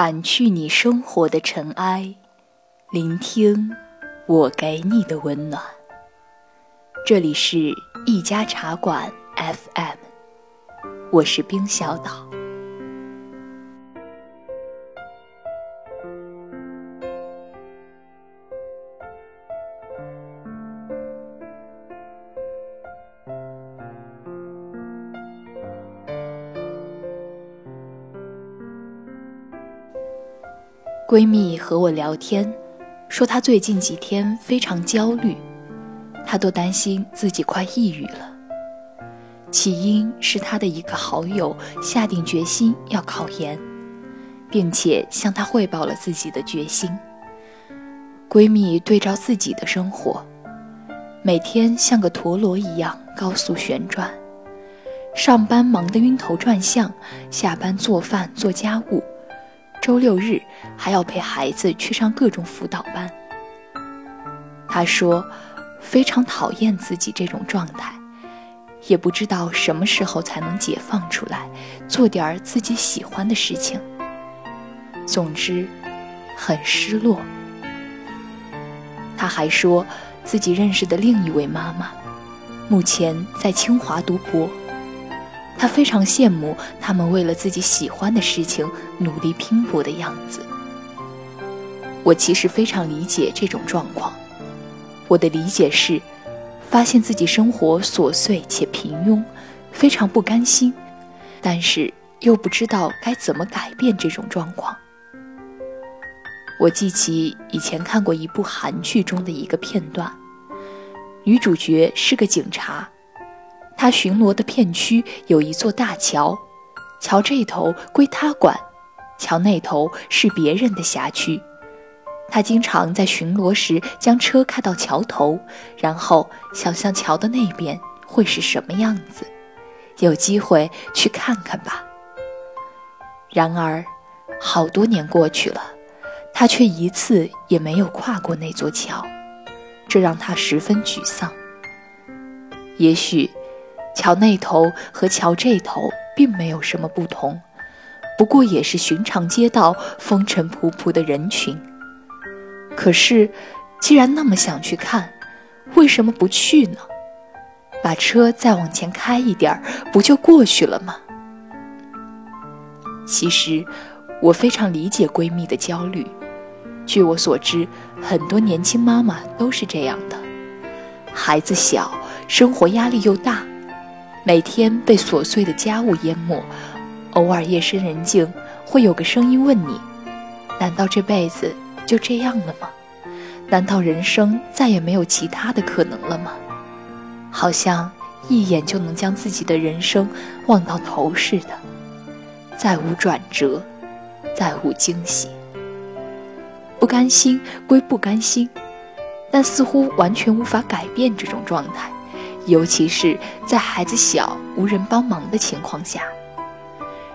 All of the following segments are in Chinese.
掸去你生活的尘埃，聆听我给你的温暖。这里是一家茶馆 FM，我是冰小岛。闺蜜和我聊天，说她最近几天非常焦虑，她都担心自己快抑郁了。起因是她的一个好友下定决心要考研，并且向她汇报了自己的决心。闺蜜对照自己的生活，每天像个陀螺一样高速旋转，上班忙得晕头转向，下班做饭做家务。周六日还要陪孩子去上各种辅导班。他说，非常讨厌自己这种状态，也不知道什么时候才能解放出来，做点儿自己喜欢的事情。总之，很失落。他还说自己认识的另一位妈妈，目前在清华读博。他非常羡慕他们为了自己喜欢的事情努力拼搏的样子。我其实非常理解这种状况。我的理解是，发现自己生活琐碎且平庸，非常不甘心，但是又不知道该怎么改变这种状况。我记起以前看过一部韩剧中的一个片段，女主角是个警察。他巡逻的片区有一座大桥，桥这头归他管，桥那头是别人的辖区。他经常在巡逻时将车开到桥头，然后想象桥的那边会是什么样子，有机会去看看吧。然而，好多年过去了，他却一次也没有跨过那座桥，这让他十分沮丧。也许。桥那头和桥这头并没有什么不同，不过也是寻常街道，风尘仆仆的人群。可是，既然那么想去看，为什么不去呢？把车再往前开一点不就过去了吗？其实，我非常理解闺蜜的焦虑。据我所知，很多年轻妈妈都是这样的：孩子小，生活压力又大。每天被琐碎的家务淹没，偶尔夜深人静，会有个声音问你：难道这辈子就这样了吗？难道人生再也没有其他的可能了吗？好像一眼就能将自己的人生望到头似的，再无转折，再无惊喜。不甘心归不甘心，但似乎完全无法改变这种状态。尤其是在孩子小、无人帮忙的情况下，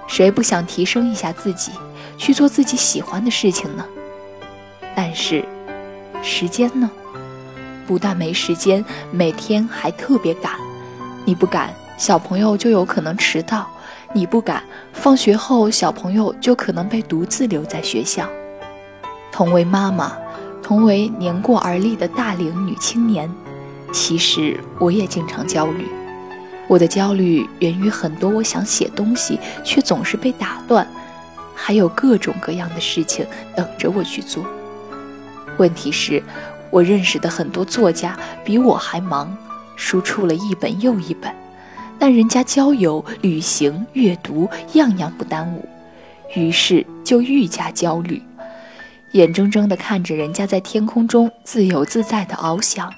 谁不想提升一下自己，去做自己喜欢的事情呢？但是，时间呢？不但没时间，每天还特别赶。你不赶，小朋友就有可能迟到；你不赶，放学后小朋友就可能被独自留在学校。同为妈妈，同为年过而立的大龄女青年。其实我也经常焦虑，我的焦虑源于很多我想写东西却总是被打断，还有各种各样的事情等着我去做。问题是，我认识的很多作家比我还忙，书出了一本又一本，但人家交友、旅行、阅读样样不耽误，于是就愈加焦虑，眼睁睁地看着人家在天空中自由自在地翱翔。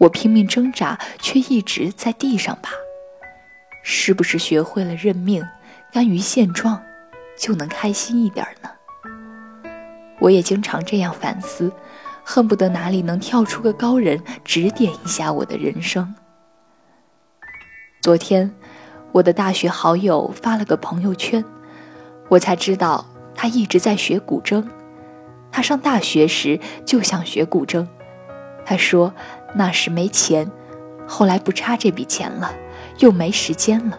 我拼命挣扎，却一直在地上爬。是不是学会了认命，甘于现状，就能开心一点呢？我也经常这样反思，恨不得哪里能跳出个高人指点一下我的人生。昨天，我的大学好友发了个朋友圈，我才知道他一直在学古筝。他上大学时就想学古筝，他说。那时没钱，后来不差这笔钱了，又没时间了。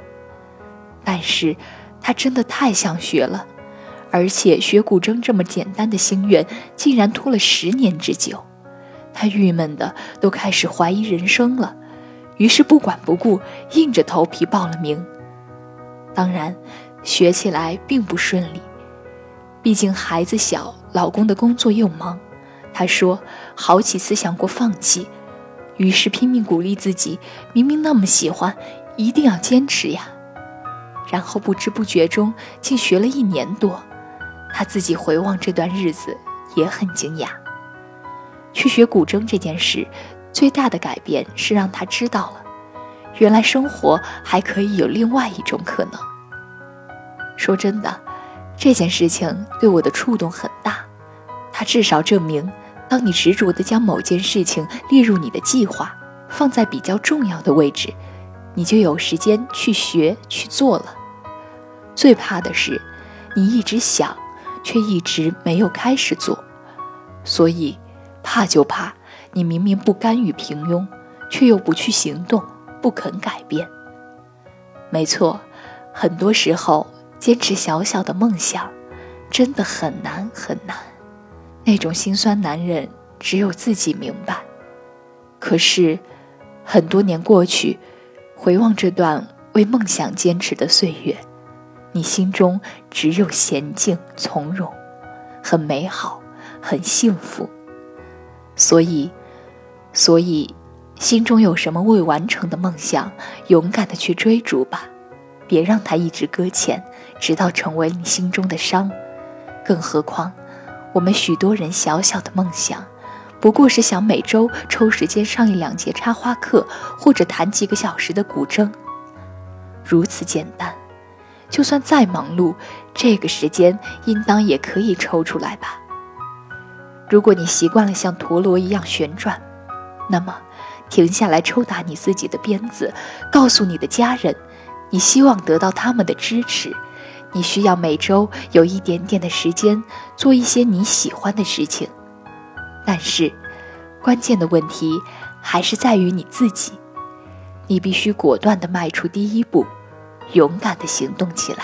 但是，他真的太想学了，而且学古筝这么简单的心愿，竟然拖了十年之久。他郁闷的都开始怀疑人生了，于是不管不顾，硬着头皮报了名。当然，学起来并不顺利，毕竟孩子小，老公的工作又忙。他说好几次想过放弃，于是拼命鼓励自己，明明那么喜欢，一定要坚持呀。然后不知不觉中竟学了一年多，他自己回望这段日子也很惊讶。去学古筝这件事，最大的改变是让他知道了，原来生活还可以有另外一种可能。说真的，这件事情对我的触动很大，它至少证明，当你执着地将某件事情列入你的计划，放在比较重要的位置，你就有时间去学去做了。最怕的是，你一直想，却一直没有开始做，所以。怕就怕你明明不甘于平庸，却又不去行动，不肯改变。没错，很多时候坚持小小的梦想，真的很难很难。那种心酸难忍，只有自己明白。可是，很多年过去，回望这段为梦想坚持的岁月，你心中只有娴静从容，很美好，很幸福。所以，所以，心中有什么未完成的梦想，勇敢的去追逐吧，别让它一直搁浅，直到成为你心中的伤。更何况，我们许多人小小的梦想，不过是想每周抽时间上一两节插花课，或者弹几个小时的古筝，如此简单。就算再忙碌，这个时间应当也可以抽出来吧。如果你习惯了像陀螺一样旋转，那么停下来抽打你自己的鞭子，告诉你的家人，你希望得到他们的支持。你需要每周有一点点的时间做一些你喜欢的事情。但是，关键的问题还是在于你自己。你必须果断地迈出第一步，勇敢地行动起来。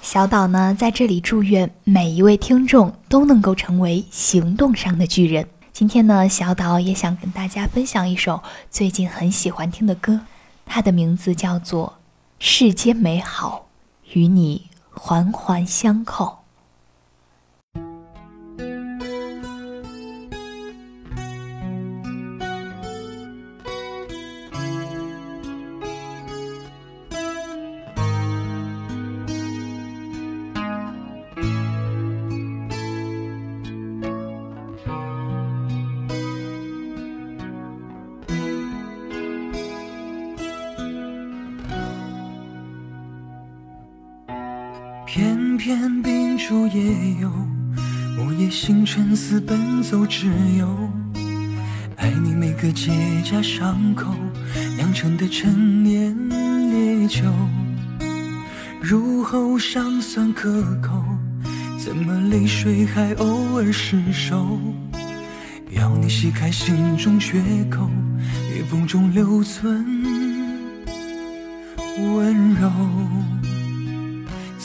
小岛呢，在这里祝愿每一位听众都能够成为行动上的巨人。今天呢，小岛也想跟大家分享一首最近很喜欢听的歌，它的名字叫做《世间美好与你环环相扣》。偏偏秉烛夜游，午夜星辰似奔走之友。爱你每个结痂伤口酿成的陈年烈酒，入喉尚算可口，怎么泪水还偶尔失守？要你洗开心中缺口，裂缝中留存温柔。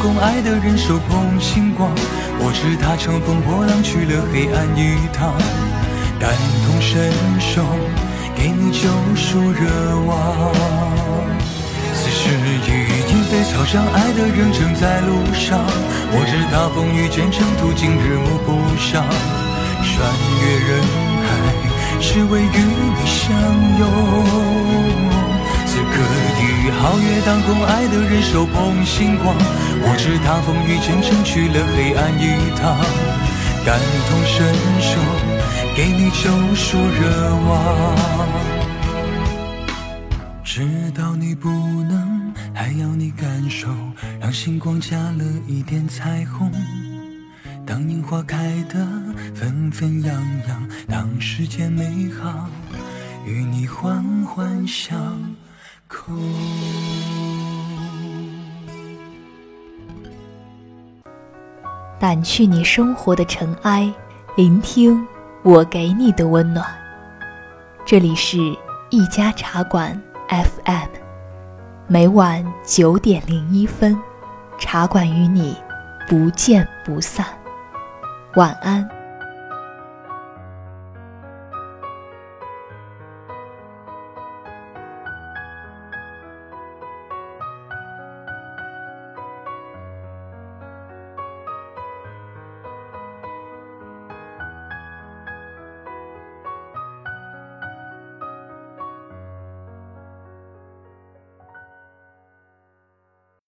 共，爱的人手捧星光。我知他乘风破浪去了黑暗一趟，感同身受，给你救赎热望。此时已莺飞草长，爱的人正在路上。我知他风雨兼程途，经日暮不赏。穿越人海，是为与你相拥。可以皓月当空，爱的人手捧星光。我知他风雨兼程，去了黑暗一趟。感同身受，给你救赎热望。知道你不能，还要你感受，让星光加了一点彩虹。当樱花开得纷纷扬扬，当世间美好与你环环相掸去你生活的尘埃，聆听我给你的温暖。这里是一家茶馆。FM，每晚九点零一分，茶馆与你不见不散。晚安。